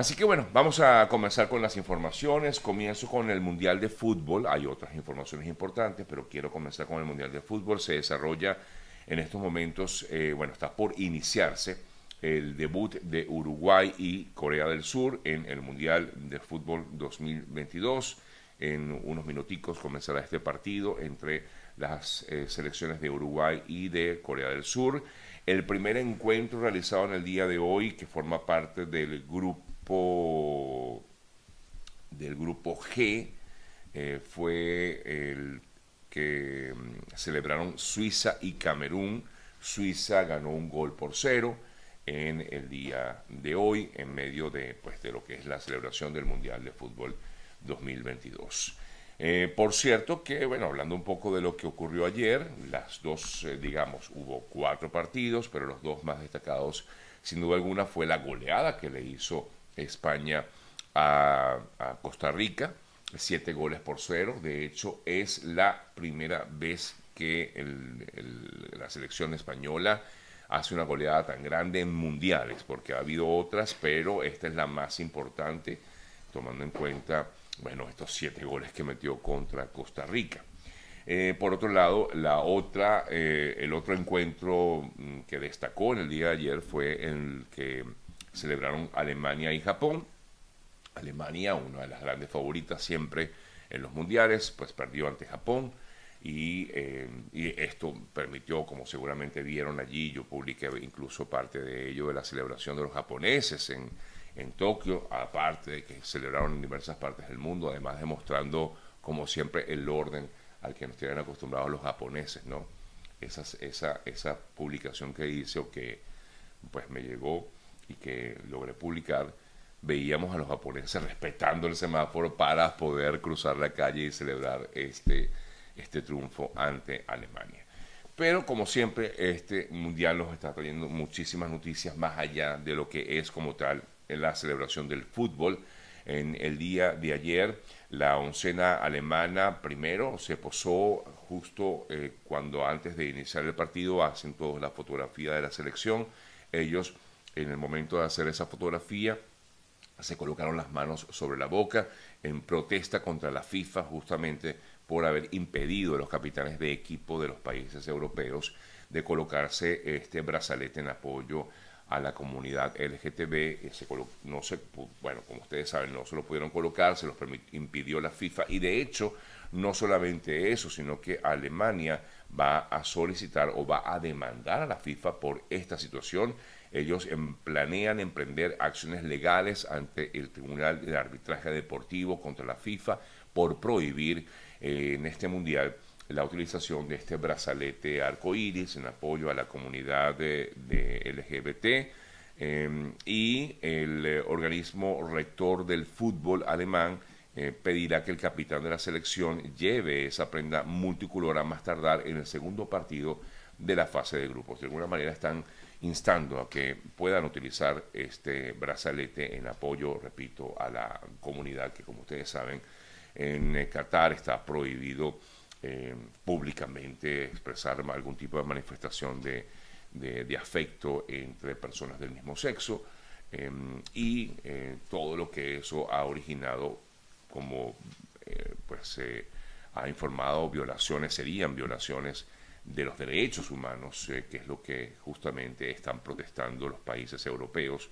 Así que bueno, vamos a comenzar con las informaciones. Comienzo con el Mundial de Fútbol. Hay otras informaciones importantes, pero quiero comenzar con el Mundial de Fútbol. Se desarrolla en estos momentos, eh, bueno, está por iniciarse el debut de Uruguay y Corea del Sur en el Mundial de Fútbol 2022. En unos minuticos comenzará este partido entre las eh, selecciones de Uruguay y de Corea del Sur. El primer encuentro realizado en el día de hoy, que forma parte del grupo del grupo G, eh, fue el que mm, celebraron Suiza y Camerún. Suiza ganó un gol por cero en el día de hoy, en medio de, pues, de lo que es la celebración del Mundial de Fútbol 2022. Eh, por cierto que, bueno, hablando un poco de lo que ocurrió ayer, las dos, eh, digamos, hubo cuatro partidos, pero los dos más destacados, sin duda alguna, fue la goleada que le hizo España a, Costa Rica, siete goles por cero. De hecho, es la primera vez que la selección española hace una goleada tan grande en mundiales, porque ha habido otras, pero esta es la más importante, tomando en cuenta, bueno, estos siete goles que metió contra Costa Rica. Eh, por otro lado, la otra, eh, el otro encuentro mm, que destacó en el día de ayer fue el que celebraron Alemania y Japón. Alemania, una de las grandes favoritas siempre en los mundiales, pues perdió ante Japón. Eh, y, esto permitió, como seguramente vieron allí, yo publiqué incluso parte de ello, de la celebración de los japoneses en, en Tokio, aparte de que celebraron en diversas partes del mundo, además demostrando, como siempre, el orden al que nos tienen acostumbrados los japoneses, ¿no? Esa, esa, esa publicación que hice o que pues me llegó que logré publicar, veíamos a los japoneses respetando el semáforo para poder cruzar la calle y celebrar este este triunfo ante Alemania. Pero como siempre, este mundial nos está trayendo muchísimas noticias más allá de lo que es como tal la celebración del fútbol. En el día de ayer, la oncena alemana primero se posó justo eh, cuando antes de iniciar el partido hacen todos la fotografía de la selección. Ellos, en el momento de hacer esa fotografía, se colocaron las manos sobre la boca en protesta contra la FIFA justamente por haber impedido a los capitanes de equipo de los países europeos de colocarse este brazalete en apoyo a la comunidad LGTB. Se no se, bueno, como ustedes saben, no se lo pudieron colocar, se los impidió la FIFA y de hecho, no solamente eso, sino que Alemania va a solicitar o va a demandar a la FIFA por esta situación. Ellos planean emprender acciones legales ante el Tribunal de Arbitraje Deportivo contra la FIFA por prohibir eh, en este mundial la utilización de este brazalete arcoíris en apoyo a la comunidad de, LGBT em, y el eh, organismo rector del fútbol alemán eh, pedirá que el capitán de la selección lleve esa prenda multicolor a más tardar en el segundo partido de la fase de grupos. De alguna manera están instando a que puedan utilizar este brazalete en apoyo, repito, a la comunidad que como ustedes saben en Qatar está prohibido eh, públicamente expresar algún tipo de manifestación de, afecto entre personas del mismo sexo em, y eh, todo lo que eso ha originado como eh, pues se ha informado violaciones serían violaciones de los derechos humanos que es lo que justamente están protestando los países europeos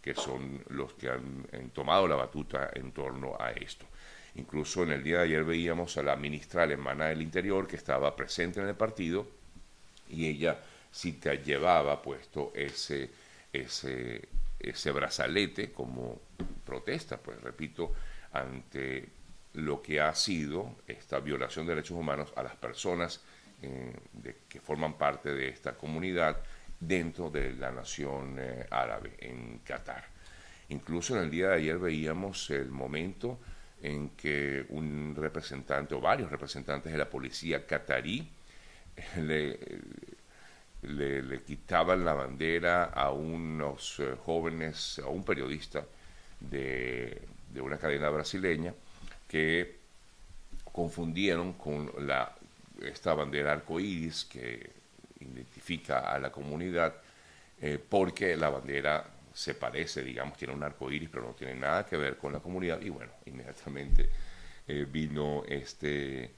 que son los que han tomado la batuta en torno a esto. Incluso en el día de ayer veíamos a la ministra alemana del Interior que estaba presente en el partido y ella sí te llevaba puesto ese, ese, ese brazalete como protesta, pues repito, ante lo que ha sido esta violación de derechos humanos a las personas eh, que forman parte de esta comunidad dentro de la nación eh, árabe en Qatar. Incluso en el día de ayer veíamos el momento en que un representante o varios representantes de la policía catarí le, le, quitaban la bandera a unos eh, jóvenes, a un periodista de, de una cadena brasileña que confundieron con la, esta bandera arcoíris que identifica a la comunidad eh, porque la bandera se parece, digamos, tiene un arco iris, pero no tiene nada que ver con la comunidad. Y bueno, inmediatamente eh, vino este,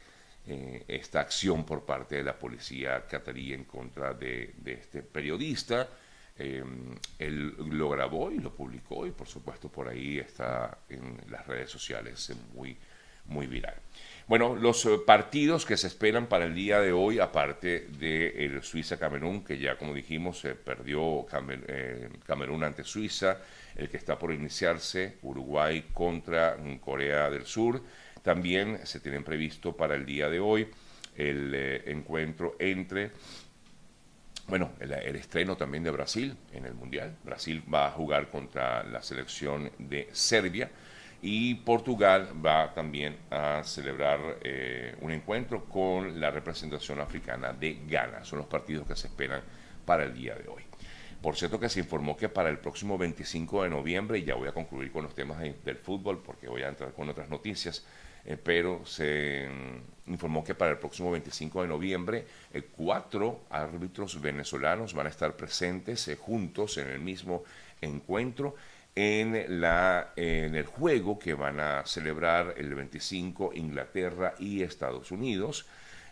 eh, esta acción por parte de la policía catarí en contra de, este periodista. él lo grabó y lo publicó y por supuesto por ahí está en las redes sociales muy, muy viral. Bueno, los eh, partidos que se esperan para el día de hoy, aparte de el Suiza-Camerún, que ya como dijimos se perdió eh, Camerún ante Suiza, el que está por iniciarse, Uruguay contra Corea del Sur, también se tienen previsto para el día de hoy el eh, encuentro entre bueno, el, estreno también de Brasil en el Mundial. Brasil va a jugar contra la selección de Serbia y Portugal va también a celebrar eh, un encuentro con la representación africana de Ghana. Son los partidos que se esperan para el día de hoy. Por cierto que se informó que para el próximo 25 de noviembre, y ya voy a concluir con los temas del fútbol porque voy a entrar con otras noticias, eh, pero se mm, informó que para el próximo 25 de noviembre eh, cuatro árbitros venezolanos van a estar presentes juntos en el mismo encuentro en, la, en el juego que van a celebrar el 25 Inglaterra y Estados Unidos.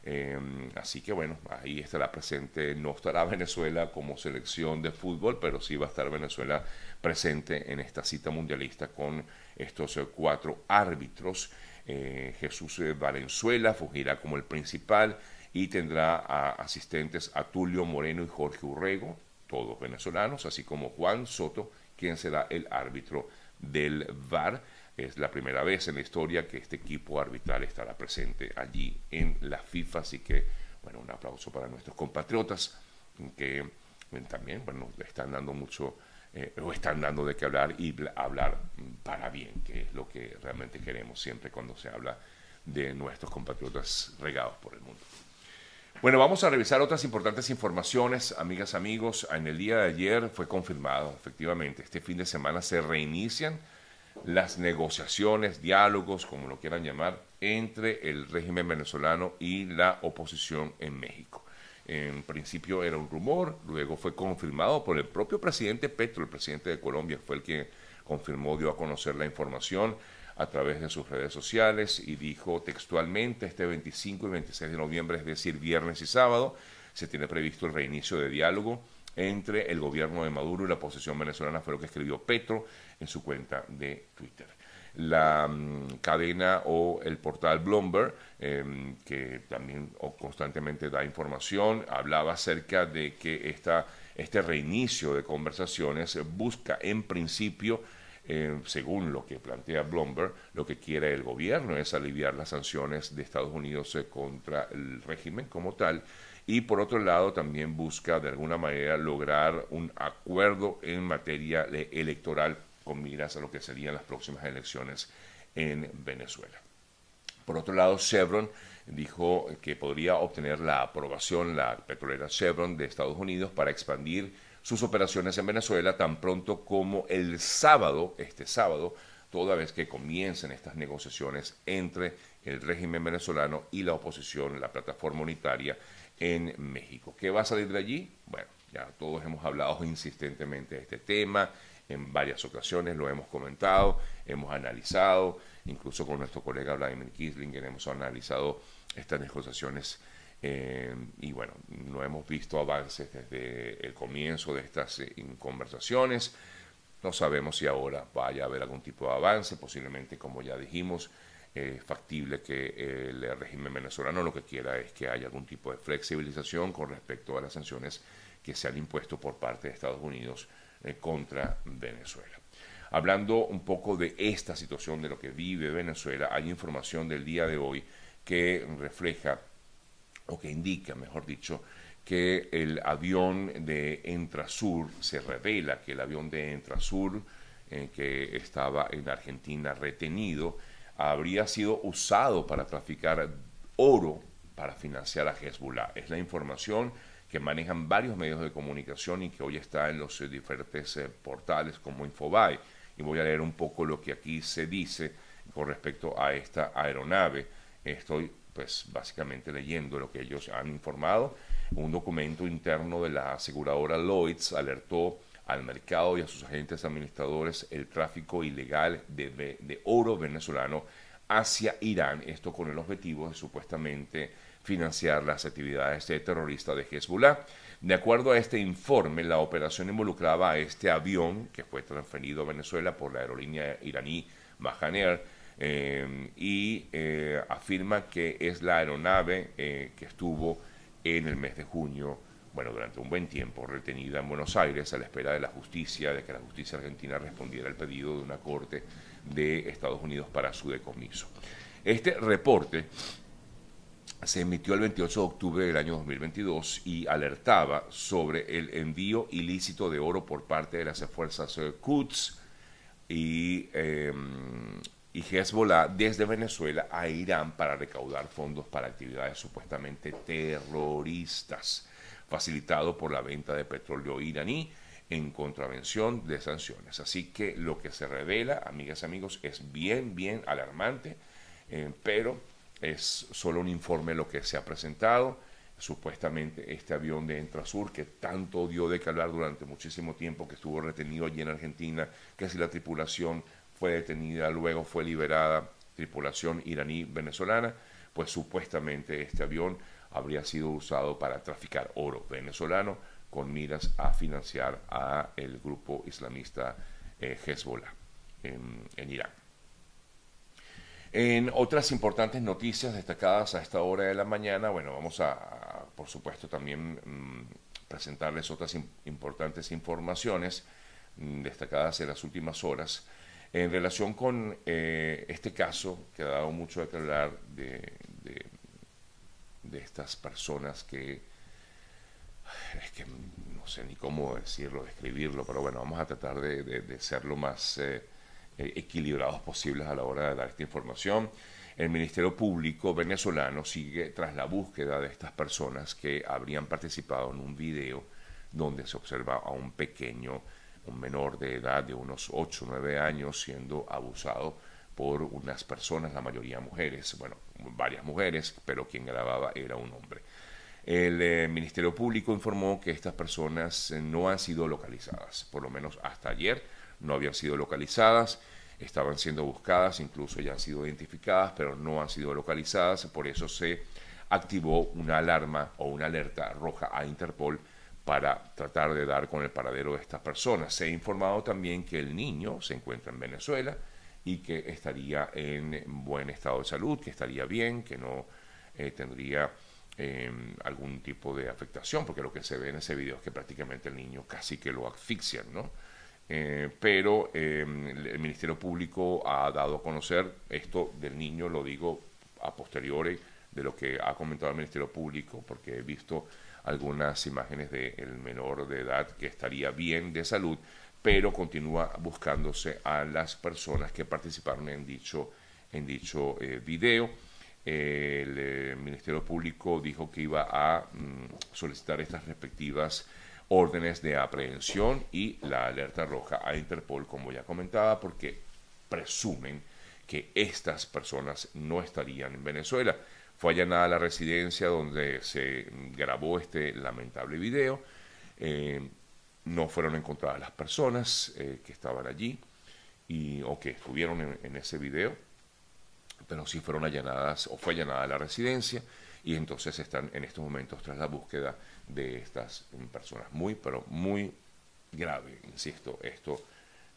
Em, así que bueno, ahí estará presente, no estará Venezuela como selección de fútbol, pero sí va a estar Venezuela presente en esta cita mundialista con estos eh, cuatro árbitros. Eh, Jesús eh, Valenzuela fugirá como el principal y tendrá a asistentes a Tulio Moreno y Jorge Urrego, todos venezolanos, así como Juan Soto quién será el árbitro del VAR. Es la primera vez en la historia que este equipo arbitral estará presente allí en la FIFA, así que, bueno, un aplauso para nuestros compatriotas que también, bueno, están dando mucho, eh, o están dando de qué hablar y hablar para bien, que es lo que realmente queremos siempre cuando se habla de nuestros compatriotas regados por el mundo. Bueno, vamos a revisar otras importantes informaciones, amigas, amigos. En el día de ayer fue confirmado, efectivamente, este fin de semana se reinician las negociaciones, diálogos, como lo quieran llamar, entre el régimen venezolano y la oposición en México. En principio era un rumor, luego fue confirmado por el propio presidente Petro, el presidente de Colombia, fue el que confirmó, dio a conocer la información a través de sus redes sociales y dijo textualmente este 25 y 26 de noviembre, es decir, viernes y sábado, se tiene previsto el reinicio de diálogo entre el gobierno de Maduro y la oposición venezolana, fue lo que escribió Petro en su cuenta de Twitter. La mm, cadena o el portal Bloomberg, em, que también constantemente da información, hablaba acerca de que esta, este reinicio de conversaciones busca en principio eh, según lo que plantea Bloomberg, lo que quiere el gobierno es aliviar las sanciones de Estados Unidos eh, contra el régimen como tal y por otro lado también busca de alguna manera lograr un acuerdo en materia electoral con miras a lo que serían las próximas elecciones en Venezuela. Por otro lado, Chevron dijo que podría obtener la aprobación, la petrolera Chevron de Estados Unidos, para expandir sus operaciones en Venezuela tan pronto como el sábado, este sábado, toda vez que comiencen estas negociaciones entre el régimen venezolano y la oposición, la plataforma unitaria en México. ¿Qué va a salir de allí? Bueno, ya todos hemos hablado insistentemente de este tema, en varias ocasiones lo hemos comentado, hemos analizado, incluso con nuestro colega Vladimir Kislinger hemos analizado estas negociaciones eh, y bueno, no hemos visto avances desde el comienzo de estas eh, conversaciones. No sabemos si ahora vaya a haber algún tipo de avance, posiblemente, como ya dijimos, es factible que el régimen venezolano lo que quiera es que haya algún tipo de flexibilización con respecto a las sanciones que se han impuesto por parte de Estados Unidos eh, contra Venezuela. Hablando un poco de esta situación, de lo que vive Venezuela, hay información del día de hoy que refleja o que indica, mejor dicho, que el avión de Entrasur, se revela que el avión de Entrasur, eh, que estaba en Argentina retenido, habría sido usado para traficar oro para financiar a Hezbollah. Es la información que manejan varios medios de comunicación y que hoy está en los diferentes eh, portales como Infobae. Y voy a leer un poco lo que aquí se dice con respecto a esta aeronave. Estoy pues básicamente leyendo lo que ellos han informado, un documento interno de la aseguradora Lloyds alertó al mercado y a sus agentes administradores el tráfico ilegal de, oro venezolano hacia Irán, esto con el objetivo de supuestamente financiar las actividades de terroristas de Hezbollah. De acuerdo a este informe, la operación involucraba a este avión que fue transferido a Venezuela por la aerolínea iraní Mahaner eh, y eh, afirma que es la aeronave eh, que estuvo en el mes de junio, bueno, durante un buen tiempo, retenida en Buenos Aires a la espera de la justicia, de que la justicia argentina respondiera al pedido de una corte de Estados Unidos para su decomiso. Este reporte se emitió el 28 de octubre del año 2022 y alertaba sobre el envío ilícito de oro por parte de las fuerzas Quds y, eh, y Hezbollah desde Venezuela a Irán para recaudar fondos para actividades supuestamente terroristas, facilitado por la venta de petróleo iraní en contravención de sanciones. Así que lo que se revela, amigas y amigos, es bien, bien alarmante, eh, pero es solo un informe lo que se ha presentado. Supuestamente este avión de Entrasur, que tanto dio de que hablar durante muchísimo tiempo, que estuvo retenido allí en Argentina, que si la tripulación fue detenida, luego fue liberada, tripulación iraní-venezolana, pues supuestamente este avión habría sido usado para traficar oro venezolano con miras a financiar a el grupo islamista eh, Hezbollah en Irán. En otras importantes noticias destacadas a esta hora de la mañana, bueno, vamos a, por supuesto, también mm, presentarles otras importantes informaciones mm, destacadas en las últimas horas en relación con eh, este caso que ha dado mucho de hablar de, estas personas que es que no sé ni cómo decirlo, describirlo, pero bueno, vamos a tratar de, de ser lo más eh, eh, equilibrados posibles a la hora de dar esta información. El Ministerio Público venezolano sigue tras la búsqueda de estas personas que habrían participado en un video donde se observa a un pequeño, un menor de edad de unos 8 o 9 años siendo abusado por unas personas, la mayoría mujeres, bueno, varias mujeres, pero quien grababa era un hombre. El eh, Ministerio Público informó que estas personas eh, no han sido localizadas, por lo menos hasta ayer no habían sido localizadas, estaban siendo buscadas, incluso ya han sido identificadas, pero no han sido localizadas, por eso se activó una alarma o una alerta roja a Interpol para tratar de dar con el paradero de estas personas. Se ha informado también que el niño se encuentra en Venezuela y que estaría en buen estado de salud, que estaría bien, que no eh, tendría em, algún tipo de afectación, porque lo que se ve en ese video es que prácticamente el niño casi que lo asfixian, ¿no? Eh, pero em, el Ministerio Público ha dado a conocer esto del niño, lo digo a posteriori de lo que ha comentado el Ministerio Público, porque he visto algunas imágenes del menor de edad que estaría bien de salud, pero continúa buscándose a las personas que participaron en dicho, en dicho eh, video. el eh, Ministerio Público dijo que iba a mm, solicitar estas respectivas órdenes de aprehensión y la alerta roja a Interpol, como ya comentaba, porque presumen que estas personas no estarían en Venezuela. Fue allanada la residencia donde se grabó este lamentable video. Eh, no fueron encontradas las personas eh, que estaban allí y, o que estuvieron en, ese video, pero sí fueron allanadas o fue allanada la residencia y entonces están en estos momentos tras la búsqueda de estas personas. Muy, pero muy grave, insisto, esto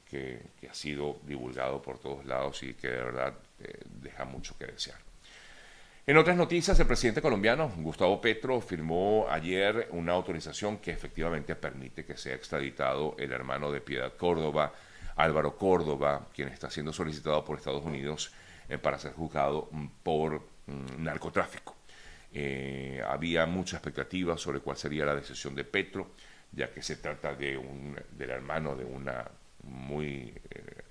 que, ha sido divulgado por todos lados y que de verdad eh, deja mucho que desear. En otras noticias, el presidente colombiano Gustavo Petro firmó ayer una autorización que efectivamente permite que sea extraditado el hermano de Piedad Córdoba, Álvaro Córdoba, quien está siendo solicitado por Estados Unidos eh, para ser juzgado por mm, narcotráfico. Eh, había mucha expectativa sobre cuál sería la decisión de Petro, ya que se trata de un, del hermano de una muy eh,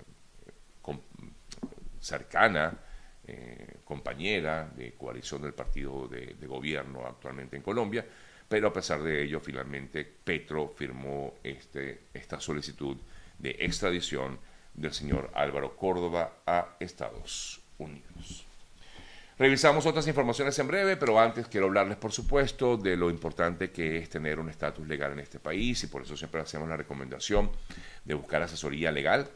cercana eh, compañera de coalición del partido de, de, gobierno actualmente en Colombia, pero a pesar de ello, finalmente Petro firmó este, esta solicitud de extradición del señor Álvaro Córdoba a Estados Unidos. Revisamos otras informaciones en breve, pero antes quiero hablarles, por supuesto, de lo importante que es tener un estatus legal en este país y por eso siempre hacemos la recomendación de buscar asesoría legal.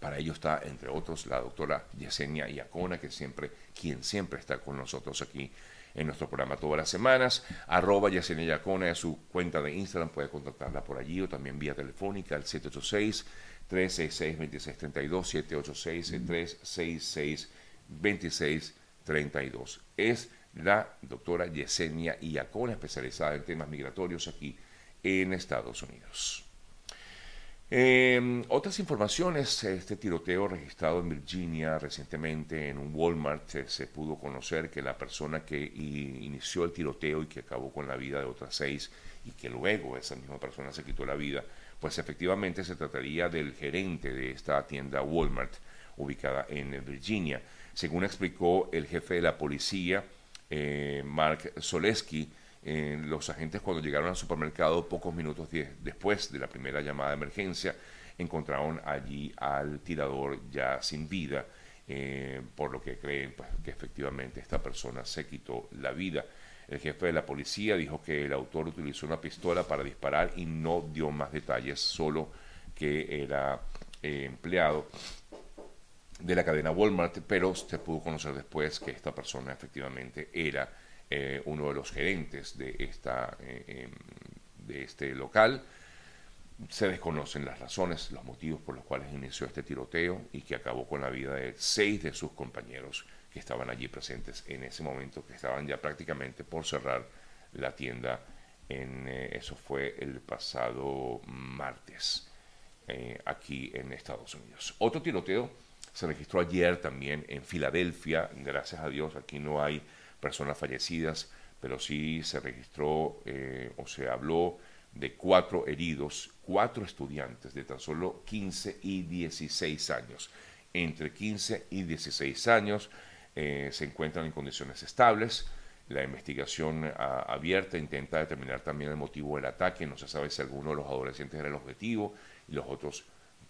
Para ello está, entre otros, la doctora Yesenia Iacona, que siempre, quien siempre está con nosotros aquí en nuestro programa todas las semanas. Arroba Yesenia Iacona es su cuenta de Instagram, puede contactarla por allí o también vía telefónica al 786 366 2632 786 366 2632 32. Es la doctora Yesenia Iacona, especializada en temas migratorios aquí en Estados Unidos. Em, otras informaciones, este tiroteo registrado en Virginia recientemente en un Walmart, eh, se pudo conocer que la persona que inició el tiroteo y que acabó con la vida de otras seis y que luego esa misma persona se quitó la vida, pues efectivamente se trataría del gerente de esta tienda Walmart ubicada en Virginia. Según explicó el jefe de la policía, eh, Mark Soleski, eh, los agentes cuando llegaron al supermercado pocos minutos después de la primera llamada de emergencia encontraron allí al tirador ya sin vida, eh, por lo que creen pues, que efectivamente esta persona se quitó la vida. El jefe de la policía dijo que el autor utilizó una pistola para disparar y no dio más detalles, solo que era empleado de la cadena Walmart, pero se pudo conocer después que esta persona efectivamente era eh, uno de los gerentes de, esta, eh, em, de este local. Se desconocen las razones, los motivos por los cuales inició este tiroteo y que acabó con la vida de seis de sus compañeros que estaban allí presentes en ese momento, que estaban ya prácticamente por cerrar la tienda. En, eh, eso fue el pasado martes aquí en Estados Unidos. Otro tiroteo se registró ayer también en Filadelfia, gracias a Dios, aquí no hay personas fallecidas, pero sí se registró eh, o se habló de cuatro heridos, cuatro estudiantes de tan solo 15 y 16 años. Entre 15 y 16 años eh, se encuentran en condiciones estables. La investigación abierta intenta determinar también el motivo del ataque. No se sabe si alguno de los adolescentes era el objetivo y los otros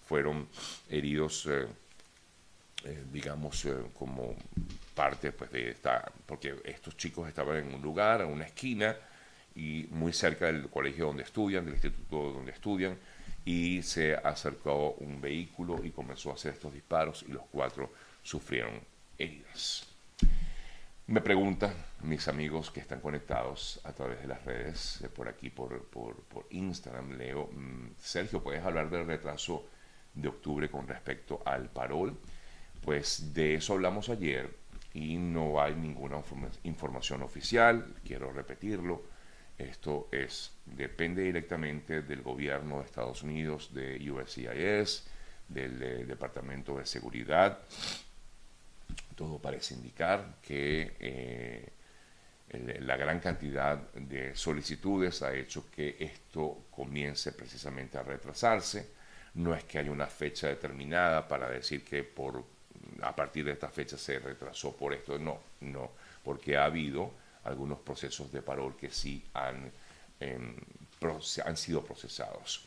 fueron heridos. Eh, eh, digamos, eh, como parte pues, de esta, porque estos chicos estaban en un lugar, en una esquina, y muy cerca del colegio donde estudian, del instituto donde estudian, y se acercó un vehículo y comenzó a hacer estos disparos y los cuatro sufrieron heridas. Me preguntan mis amigos que están conectados a través de las redes, eh, por aquí, por, por, Instagram, Leo, mm, Sergio, ¿puedes hablar del retraso de octubre con respecto al parol? Pues de eso hablamos ayer y no hay ninguna información oficial, quiero repetirlo. Esto es, depende directamente del gobierno de Estados Unidos, de USCIS, del eh, Departamento de Seguridad. Todo parece indicar que eh, la gran cantidad de solicitudes ha hecho que esto comience precisamente a retrasarse. No es que haya una fecha determinada para decir que por a partir de esta fecha se retrasó por esto. No, no, porque ha habido algunos procesos de parol que sí han, em, han sido procesados.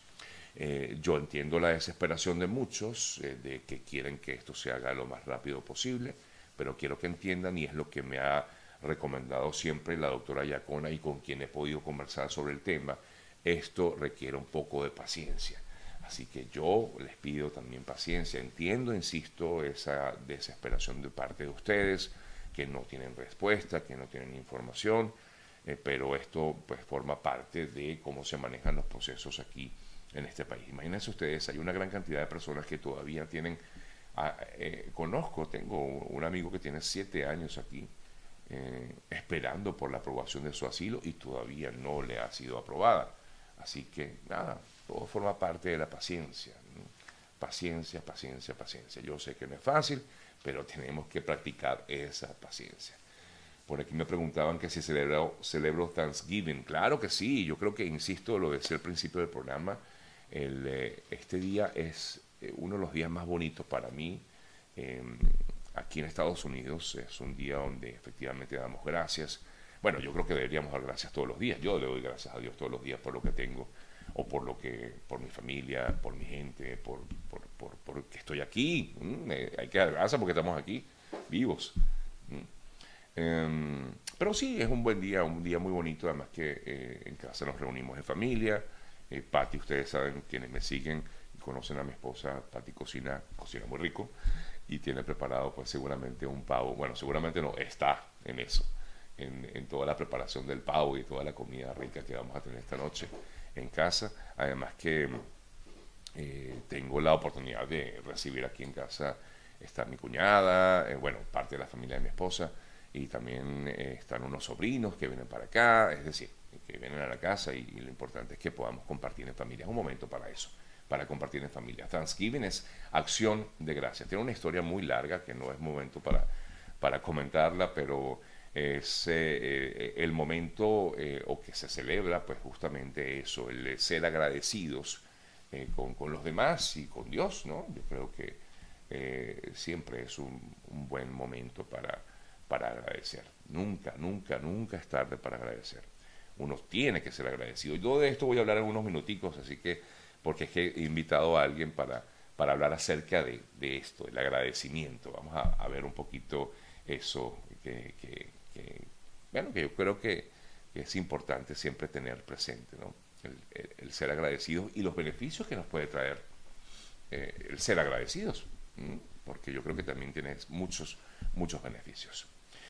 Eh, yo entiendo la desesperación de muchos, eh, de que quieren que esto se haga lo más rápido posible, pero quiero que entiendan, y es lo que me ha recomendado siempre la doctora Yacona y con quien he podido conversar sobre el tema, esto requiere un poco de paciencia. Así que yo les pido también paciencia. Entiendo, insisto, esa desesperación de parte de ustedes, que no tienen respuesta, que no tienen información, eh, pero esto pues forma parte de cómo se manejan los procesos aquí en este país. Imagínense ustedes, hay una gran cantidad de personas que todavía tienen, ah, eh, conozco, tengo un amigo que tiene siete años aquí eh, esperando por la aprobación de su asilo y todavía no le ha sido aprobada. Así que nada, todo forma parte de la paciencia. Paciencia, paciencia, paciencia. Yo sé que no es fácil, pero tenemos que practicar esa paciencia. Por aquí me preguntaban que si celebro, celebro Thanksgiving. Claro que sí, yo creo que, insisto, lo decía al principio del programa, eh, este día es eh, uno de los días más bonitos para mí. Em, aquí en Estados Unidos es un día donde efectivamente damos gracias. Bueno, yo creo que deberíamos dar gracias todos los días. Yo le doy gracias a Dios todos los días por lo que tengo o por lo que, por mi familia, por mi gente, por, por, por, que estoy aquí. Mm, eh, hay que dar gracias porque estamos aquí, vivos. Mm. Em, pero sí, es un buen día, un día muy bonito, además que eh, en casa nos reunimos en familia. Eh, Patti, ustedes saben, quienes me siguen y conocen a mi esposa, Patti cocina, cocina muy rico y tiene preparado pues seguramente un pavo, bueno, seguramente no, está en eso, en, en toda la preparación del pavo y toda la comida rica que vamos a tener esta noche en casa. Además que eh, tengo la oportunidad de recibir aquí en casa, está mi cuñada, eh, bueno, parte de la familia de mi esposa, y también eh, están unos sobrinos que vienen para acá, es decir, que vienen a la casa y, lo importante es que podamos compartir en familia. Es un momento para eso, para compartir en familia. Thanksgiving es acción de gracias. Tiene una historia muy larga que no es momento para, para comentarla, pero es el momento o que se celebra pues justamente eso, el ser agradecidos eh, con, con, los demás y con Dios, ¿no? Yo creo que eh, siempre es un, buen momento para, para agradecer. Nunca, nunca, nunca es tarde para agradecer. Uno tiene que ser agradecido. Yo de esto voy a hablar en unos minuticos, así que, porque es que he invitado a alguien para, para hablar acerca de, de esto, el agradecimiento. Vamos a, ver un poquito eso que, bueno, que yo creo que es importante siempre tener presente, ¿no? el, ser agradecidos y los beneficios que nos puede traer eh, el ser agradecidos, porque yo creo que también tiene muchos, muchos beneficios.